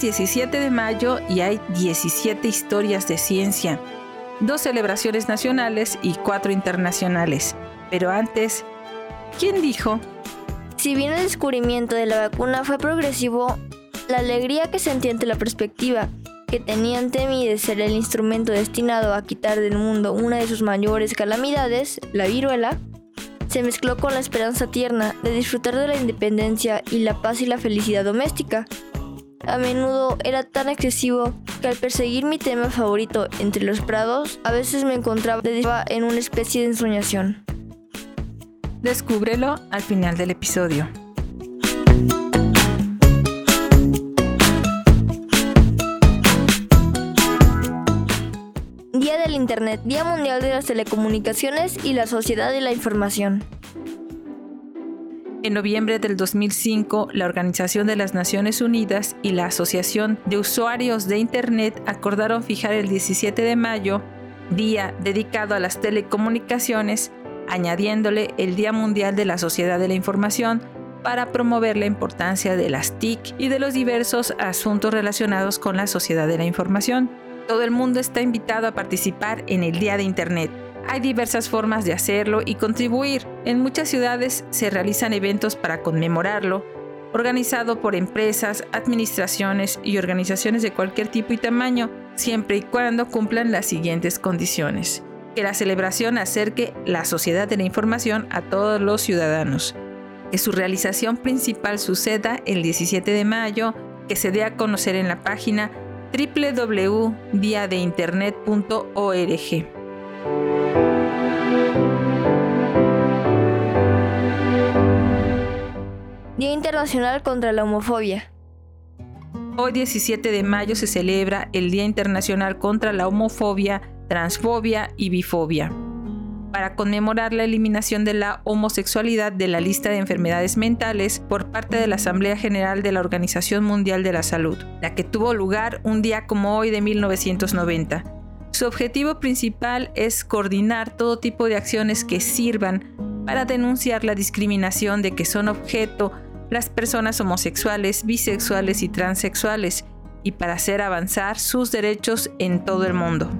días, hoy es 17 de mayo y hay 17 historias de ciencia, dos celebraciones nacionales y cuatro internacionales. Pero antes, ¿quién dijo? Si bien el descubrimiento de la vacuna fue progresivo, la alegría que sentí ante la perspectiva que tenía ante mí de ser el instrumento destinado a quitar del mundo una de sus mayores calamidades, la viruela, se mezcló con la esperanza tierna de disfrutar de la independencia y la paz y la felicidad doméstica. A menudo era tan excesivo que al perseguir mi tema favorito entre los prados, a veces me encontraba en una especie de ensoñación. Descúbrelo al final del episodio. Día del Internet, Día Mundial de las Telecomunicaciones y la Sociedad de la Información. En noviembre del 2005, la Organización de las Naciones Unidas y la Asociación de Usuarios de Internet acordaron fijar el 17 de mayo, día dedicado a las telecomunicaciones, añadiéndole el Día Mundial de la Sociedad de la Información para promover la importancia de las TIC y de los diversos asuntos relacionados con la sociedad de la información. Todo el mundo está invitado a participar en el Día de Internet. Hay diversas formas de hacerlo y contribuir. En muchas ciudades se realizan eventos para conmemorarlo, organizado por empresas, administraciones y organizaciones de cualquier tipo y tamaño, siempre y cuando cumplan las siguientes condiciones. Que la celebración acerque la sociedad de la información a todos los ciudadanos. Que su realización principal suceda el 17 de mayo, que se dé a conocer en la página www.diadeinternet.org. Día Internacional contra la Homofobia. Hoy 17 de mayo se celebra el Día Internacional contra la Homofobia, Transfobia y Bifobia para conmemorar la eliminación de la homosexualidad de la lista de enfermedades mentales por parte de la Asamblea General de la Organización Mundial de la Salud, la que tuvo lugar un día como hoy de 1990. Su objetivo principal es coordinar todo tipo de acciones que sirvan para denunciar la discriminación de que son objeto las personas homosexuales, bisexuales y transexuales y para hacer avanzar sus derechos en todo el mundo.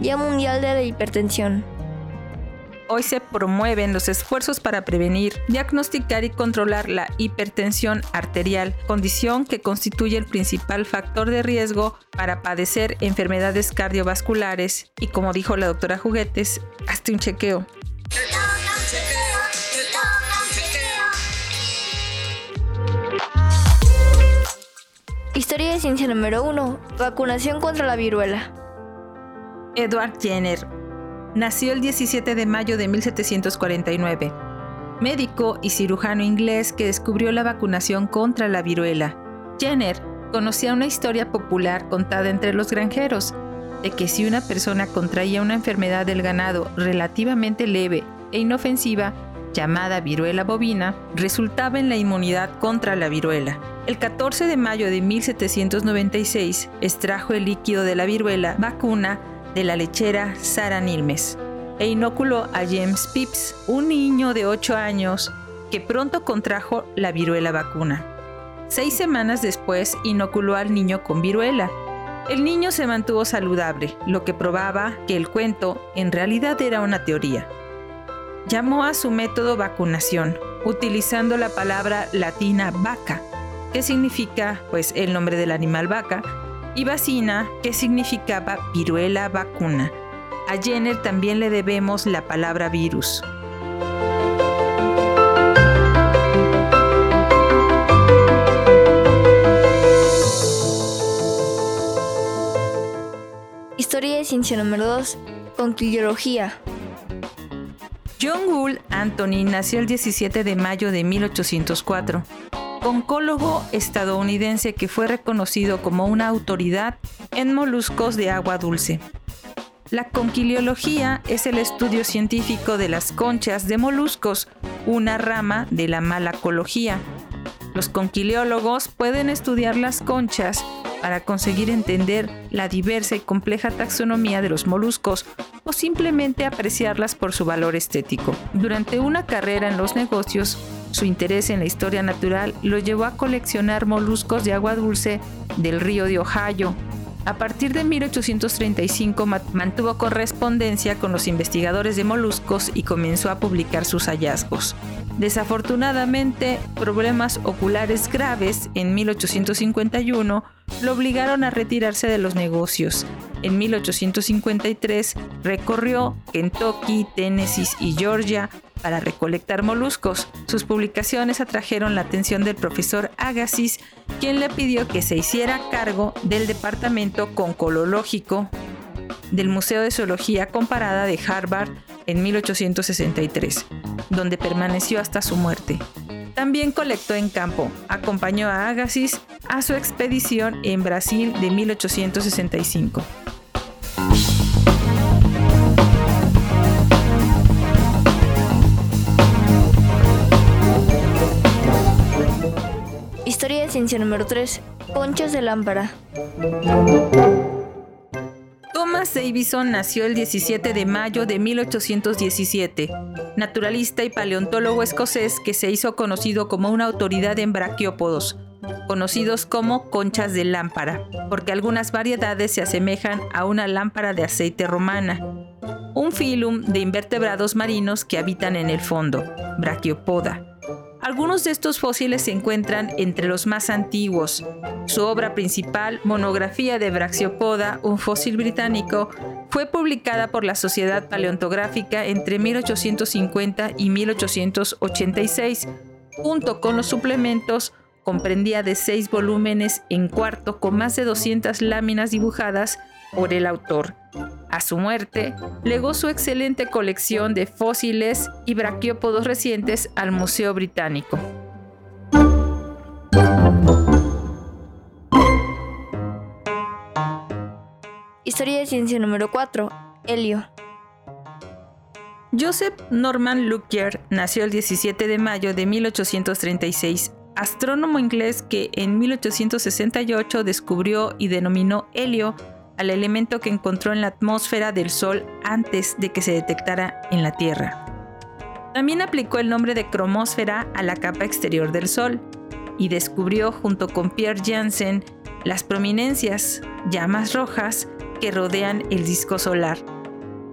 Día Mundial de la Hipertensión. Hoy se promueven los esfuerzos para prevenir, diagnosticar y controlar la hipertensión arterial, condición que constituye el principal factor de riesgo para padecer enfermedades cardiovasculares y como dijo la doctora Juguetes, hazte un chequeo. Historia de ciencia número 1. Vacunación contra la viruela. Edward Jenner nació el 17 de mayo de 1749, médico y cirujano inglés que descubrió la vacunación contra la viruela. Jenner conocía una historia popular contada entre los granjeros, de que si una persona contraía una enfermedad del ganado relativamente leve e inofensiva, llamada viruela bovina, resultaba en la inmunidad contra la viruela. El 14 de mayo de 1796 extrajo el líquido de la viruela vacuna de la lechera Sara Nilmes e inoculó a James Pips, un niño de 8 años que pronto contrajo la viruela vacuna. Seis semanas después inoculó al niño con viruela. El niño se mantuvo saludable, lo que probaba que el cuento en realidad era una teoría. Llamó a su método vacunación, utilizando la palabra latina vaca, que significa pues el nombre del animal vaca, y vacina, que significaba viruela vacuna. A Jenner también le debemos la palabra virus. Historia de ciencia número 2. Conquillología. John Anthony nació el 17 de mayo de 1804 oncólogo estadounidense que fue reconocido como una autoridad en moluscos de agua dulce. La conquiliología es el estudio científico de las conchas de moluscos, una rama de la malacología. Los conquiliólogos pueden estudiar las conchas para conseguir entender la diversa y compleja taxonomía de los moluscos o simplemente apreciarlas por su valor estético. Durante una carrera en los negocios, Su interés en la historia natural lo llevó a coleccionar moluscos de agua dulce del río de Ohio. A partir de 1835 mantuvo correspondencia con los investigadores de moluscos y comenzó a publicar sus hallazgos. Desafortunadamente, problemas oculares graves en 1851 lo obligaron a retirarse de los negocios. En 1853 recorrió Kentucky, Tennessee y Georgia para recolectar moluscos. Sus publicaciones atrajeron la atención del profesor Agassiz, quien le pidió que se hiciera cargo del departamento concolológico del Museo de Zoología Comparada de Harvard en 1863, donde permaneció hasta su muerte. También colectó en campo, acompañó a Agassiz a su expedición en Brasil de 1865. Historia de ciencia número 3. Conchas de lámpara. Thomas Davison nació el 17 de mayo de 1817, naturalista y paleontólogo escocés que se hizo conocido como una autoridad en braquiópodos, conocidos como conchas de lámpara, porque algunas variedades se asemejan a una lámpara de aceite romana, un filum de invertebrados marinos que habitan en el fondo, braquiopoda. Algunos de estos fósiles se encuentran entre los más antiguos. Su obra principal, Monografía de Brachiopoda, un fósil británico, fue publicada por la Sociedad Paleontográfica entre 1850 y 1886. Junto con los suplementos, comprendía de seis volúmenes en cuarto con más de 200 láminas dibujadas por el autor. A su muerte, legó su excelente colección de fósiles y braquiópodos recientes al Museo Británico. Historia de ciencia número 4. Helio. Joseph Norman Lockyer nació el 17 de mayo de 1836, astrónomo inglés que en 1868 descubrió y denominó helio al elemento que encontró en la atmósfera del Sol antes de que se detectara en la Tierra. También aplicó el nombre de cromósfera a la capa exterior del Sol y descubrió junto con Pierre Janssen las prominencias, llamas rojas, que rodean el disco solar.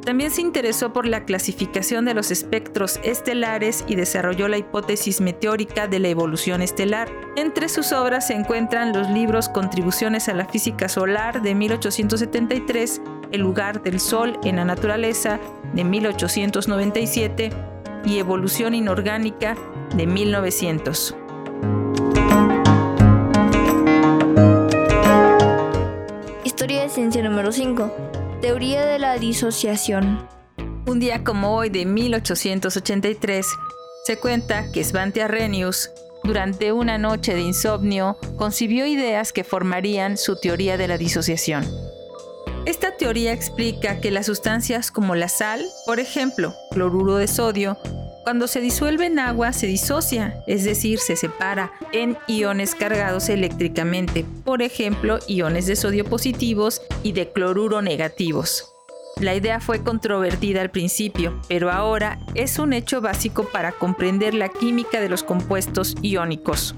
También se interesó por la clasificación de los espectros estelares y desarrolló la hipótesis meteórica de la evolución estelar. Entre sus obras se encuentran los libros Contribuciones a la física solar de 1873, El lugar del Sol en la naturaleza de 1897 y Evolución inorgánica de 1900. Historia de ciencia número 5. Teoría de la disociación. Un día como hoy de 1883, se cuenta que Svante Arrhenius, durante una noche de insomnio, concibió ideas que formarían su teoría de la disociación. Esta teoría explica que las sustancias como la sal, por ejemplo, cloruro de sodio, cuando se disuelve en agua se disocia, es decir, se separa en iones cargados eléctricamente, por ejemplo, iones de sodio positivos y de cloruro negativos. La idea fue controvertida al principio, pero ahora es un hecho básico para comprender la química de los compuestos iónicos.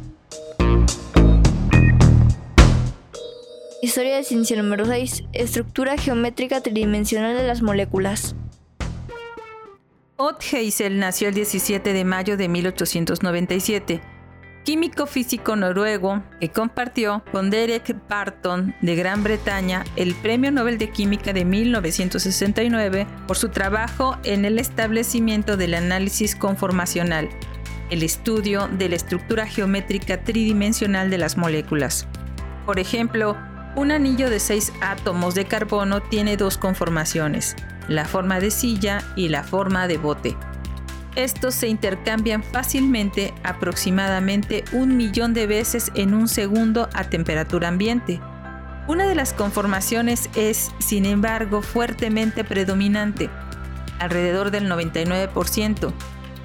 Historia de ciencia número 6. Estructura geométrica tridimensional de las moléculas. Ott Heisel nació el 17 de mayo de 1897, químico físico noruego que compartió con Derek Barton de Gran Bretaña el Premio Nobel de Química de 1969 por su trabajo en el establecimiento del análisis conformacional, el estudio de la estructura geométrica tridimensional de las moléculas. Por ejemplo, un anillo de seis átomos de carbono tiene dos conformaciones, la forma de silla y la forma de bote. Estos se intercambian fácilmente aproximadamente un millón de veces en un segundo a temperatura ambiente. Una de las conformaciones es, sin embargo, fuertemente predominante, alrededor del 99%.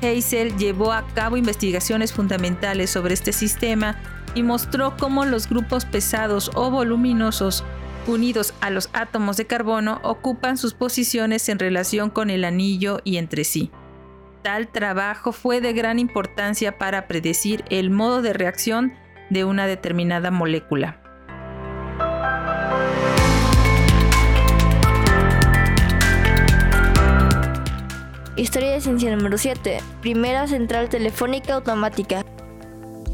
Hazel llevó a cabo investigaciones fundamentales sobre este sistema y mostró cómo los grupos pesados o voluminosos unidos a los átomos de carbono ocupan sus posiciones en relación con el anillo y entre sí. Tal trabajo fue de gran importancia para predecir el modo de reacción de una determinada molécula. Historia de ciencia número 7. Primera central telefónica automática.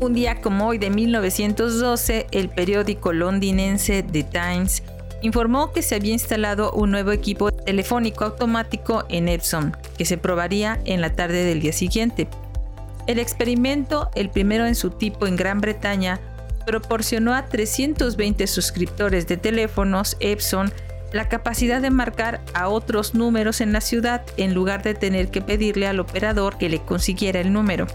Un día como hoy de 1912, el periódico londinense The Times informó que se había instalado un nuevo equipo telefónico automático en Epsom, que se probaría en la tarde del día siguiente. El experimento, el primero en su tipo en Gran Bretaña, proporcionó a 320 suscriptores de teléfonos Epson la capacidad de marcar a otros números en la ciudad en lugar de tener que pedirle al operador que le consiguiera el número.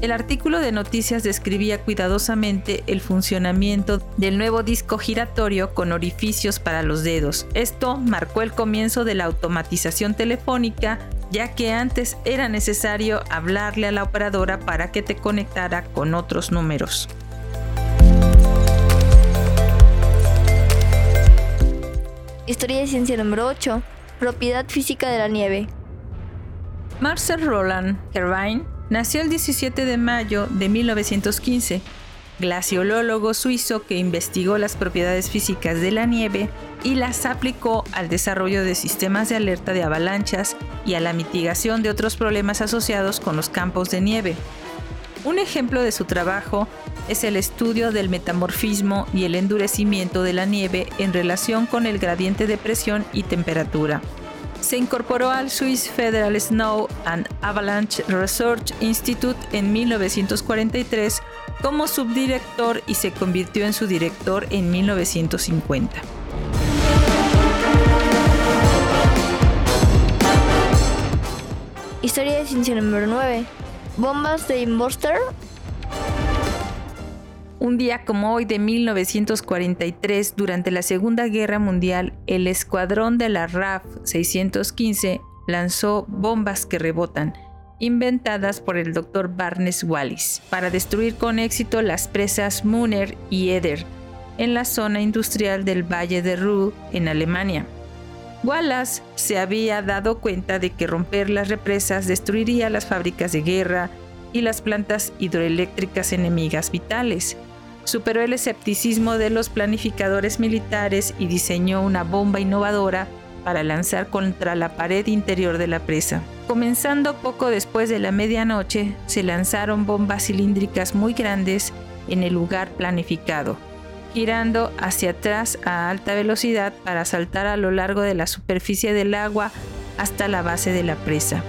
El artículo de noticias describía cuidadosamente el funcionamiento del nuevo disco giratorio con orificios para los dedos. Esto marcó el comienzo de la automatización telefónica, ya que antes era necesario hablarle a la operadora para que te conectara con otros números. Historia de ciencia número 8. Propiedad física de la nieve. Marcel Roland Hervine nació el 17 de mayo de 1915, glaciolólogo suizo que investigó las propiedades físicas de la nieve y las aplicó al desarrollo de sistemas de alerta de avalanchas y a la mitigación de otros problemas asociados con los campos de nieve. Un ejemplo de su trabajo es el estudio del metamorfismo y el endurecimiento de la nieve en relación con el gradiente de presión y temperatura. Se incorporó al Swiss Federal Snow and Avalanche Research Institute en 1943 como subdirector y se convirtió en su director en 1950. Historia de ciencia número 9. Bombas de Imbuster un día como hoy de 1943, durante la Segunda Guerra Mundial, el escuadrón de la RAF 615 lanzó bombas que rebotan, inventadas por el Dr. Barnes Wallis, para destruir con éxito las presas Munner y Eder en la zona industrial del Valle de Ruhr, en Alemania. Wallace se había dado cuenta de que romper las represas destruiría las fábricas de guerra y las plantas hidroeléctricas enemigas vitales superó el escepticismo de los planificadores militares y diseñó una bomba innovadora para lanzar contra la pared interior de la presa. Comenzando poco después de la medianoche, se lanzaron bombas cilíndricas muy grandes en el lugar planificado, girando hacia atrás a alta velocidad para saltar a lo largo de la superficie del agua hasta la base de la presa.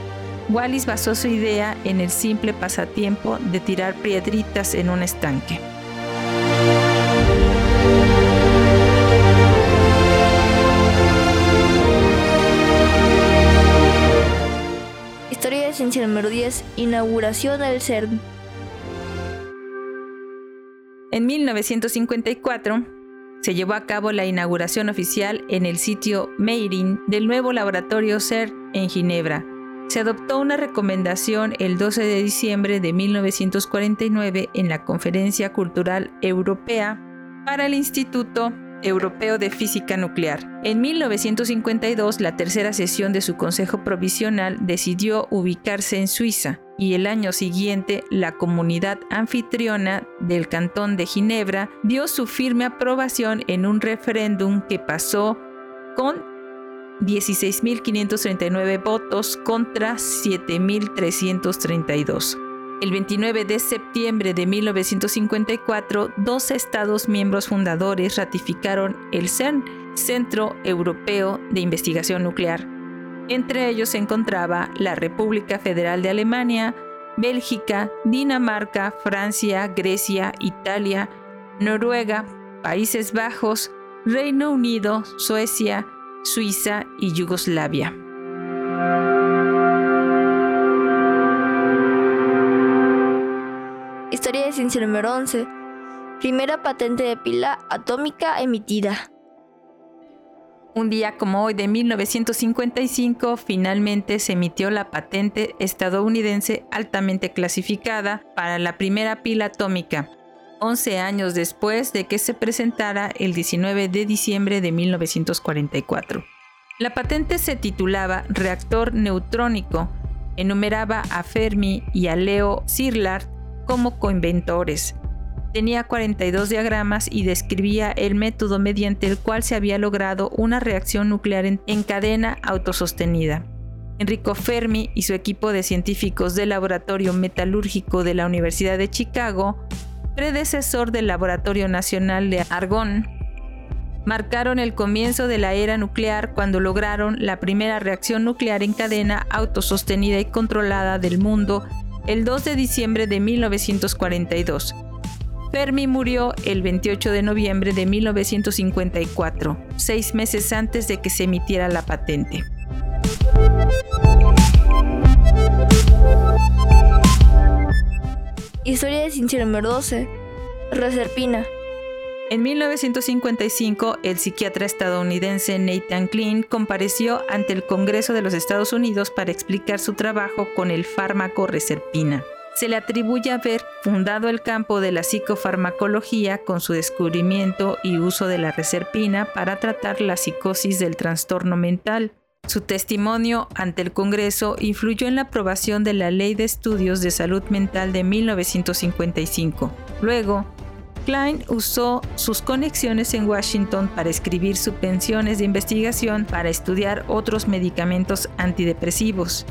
Wallis basó su idea en el simple pasatiempo de tirar piedritas en un estanque. Ciencia número 10. Inauguración del CERN. En 1954 se llevó a cabo la inauguración oficial en el sitio Meirin del nuevo laboratorio CERN en Ginebra. Se adoptó una recomendación el 12 de diciembre de 1949 en la Conferencia Cultural Europea para el Instituto Europeo de Física Nuclear. En 1952, la tercera sesión de su Consejo Provisional decidió ubicarse en Suiza y el año siguiente la comunidad anfitriona del Cantón de Ginebra dio su firme aprobación en un referéndum que pasó con 16.539 votos contra 7.332. El 29 de septiembre de 1954, dos Estados miembros fundadores ratificaron el CERN, Centro Europeo de Investigación Nuclear. Entre ellos se encontraba la República Federal de Alemania, Bélgica, Dinamarca, Francia, Grecia, Italia, Noruega, Países Bajos, Reino Unido, Suecia, Suiza y Yugoslavia. Historia de número 11. Primera patente de pila atómica emitida. Un día como hoy de 1955 finalmente se emitió la patente estadounidense altamente clasificada para la primera pila atómica, 11 años después de que se presentara el 19 de diciembre de 1944. La patente se titulaba Reactor Neutrónico Enumeraba a Fermi y a Leo Szilard como coinventores. Tenía 42 diagramas y describía el método mediante el cual se había logrado una reacción nuclear en, cadena autosostenida. Enrico Fermi y su equipo de científicos del Laboratorio Metalúrgico de la Universidad de Chicago, predecesor del Laboratorio Nacional de Argón, marcaron el comienzo de la era nuclear cuando lograron la primera reacción nuclear en cadena autosostenida y controlada del mundo el 2 de diciembre de 1942. Fermi murió el 28 de noviembre de 1954, seis meses antes de que se emitiera la patente. Historia de ciencia número 12. Reserpina. En 1955, el psiquiatra estadounidense Nathan Klein compareció ante el Congreso de los Estados Unidos para explicar su trabajo con el fármaco reserpina. Se le atribuye haber fundado el campo de la psicofarmacología con su descubrimiento y uso de la reserpina para tratar la psicosis del trastorno mental. Su testimonio ante el Congreso influyó en la aprobación de la Ley de Estudios de Salud Mental de 1955. Luego, Klein usó sus conexiones en Washington para escribir subvenciones de investigación para estudiar otros medicamentos antidepresivos.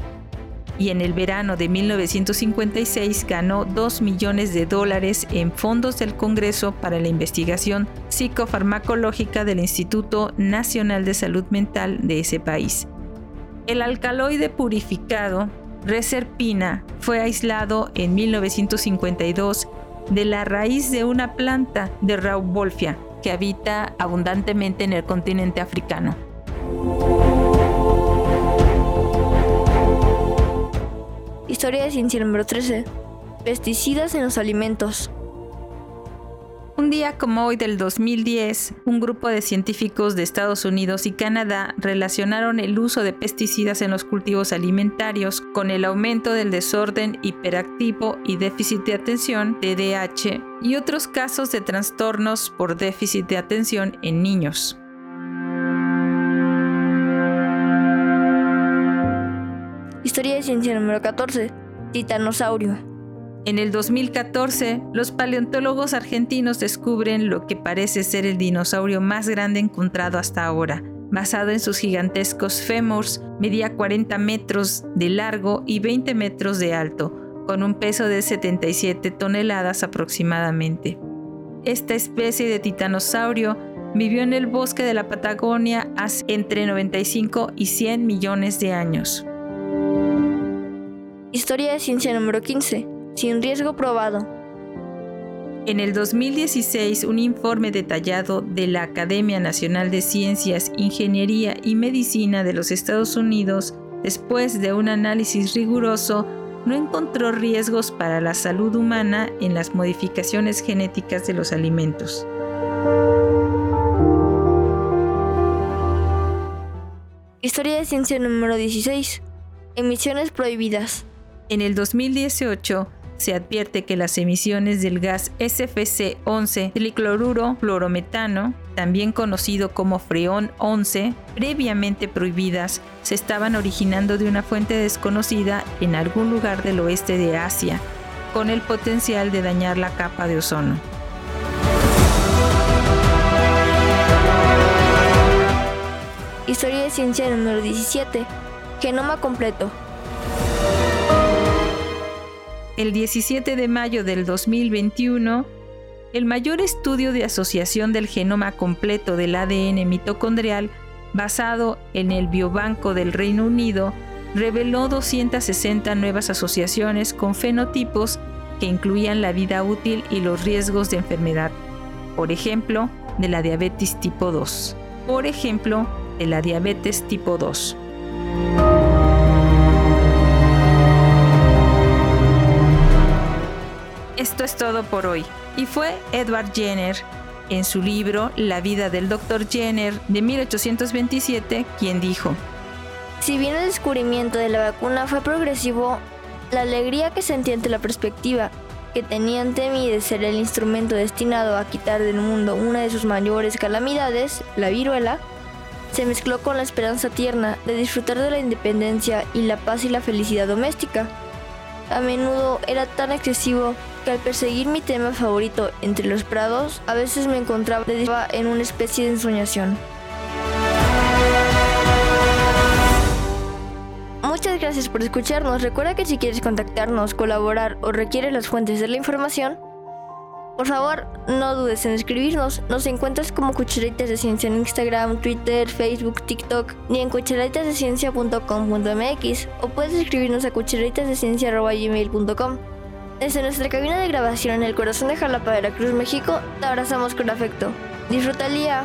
Y en el verano de 1956 ganó 2 millones de dólares en fondos del Congreso para la investigación psicofarmacológica del Instituto Nacional de Salud Mental de ese país. El alcaloide purificado, Reserpina, fue aislado en 1952 de la raíz de una planta de Rauvolfia que habita abundantemente en el continente africano. Historia de ciencia número 13. Pesticidas en los alimentos. Un día como hoy del 2010, un grupo de científicos de Estados Unidos y Canadá relacionaron el uso de pesticidas en los cultivos alimentarios con el aumento del desorden hiperactivo y déficit de atención, TDAH, y otros casos de trastornos por déficit de atención en niños. Historia de ciencia número 14. Titanosaurio. En el 2014, los paleontólogos argentinos descubren lo que parece ser el dinosaurio más grande encontrado hasta ahora. Basado en sus gigantescos fémurs, medía 40 metros de largo y 20 metros de alto, con un peso de 77 toneladas aproximadamente. Esta especie de titanosaurio vivió en el bosque de la Patagonia hace entre 95 y 100 millones de años. Historia de ciencia número 15 sin riesgo probado. En el 2016, un informe detallado de la Academia Nacional de Ciencias, Ingeniería y Medicina de los Estados Unidos, después de un análisis riguroso, no encontró riesgos para la salud humana en las modificaciones genéticas de los alimentos. Historia de ciencia número 16. Emisiones prohibidas. En el 2018, se advierte que las emisiones del gas SFC-11 tricloruro fluorometano, también conocido como freón 11, previamente prohibidas, se estaban originando de una fuente desconocida en algún lugar del oeste de Asia, con el potencial de dañar la capa de ozono. Historia de ciencia número 17. Genoma completo el 17 de mayo del 2021, el mayor estudio de asociación del genoma completo del ADN mitocondrial basado en el Biobanco del Reino Unido reveló 260 nuevas asociaciones con fenotipos que incluían la vida útil y los riesgos de enfermedad, por ejemplo, de la diabetes tipo 2. Por ejemplo, de la diabetes tipo 2. Esto es todo por hoy. Y fue Edward Jenner, en su libro La vida del Dr. Jenner de 1827, quien dijo, Si bien el descubrimiento de la vacuna fue progresivo, la alegría que sentí ante la perspectiva que tenía ante mí de ser el instrumento destinado a quitar del mundo una de sus mayores calamidades, la viruela, se mezcló con la esperanza tierna de disfrutar de la independencia y la paz y la felicidad doméstica. A menudo era tan excesivo que al perseguir mi tema favorito entre los prados, a veces me encontraba en una especie de ensoñación. Muchas gracias por escucharnos. Recuerda que si quieres contactarnos, colaborar o requieres las fuentes de la información, por favor, no dudes en escribirnos. Nos encuentras como Cucharitas de Ciencia en Instagram, Twitter, Facebook, TikTok y en cucharitasdeciencia.com.mx o puedes escribirnos a cucharitasdeciencia.gmail.com. Desde nuestra cabina de grabación en el corazón de Jalapa, Veracruz, México, te abrazamos con afecto. Disfruta el día.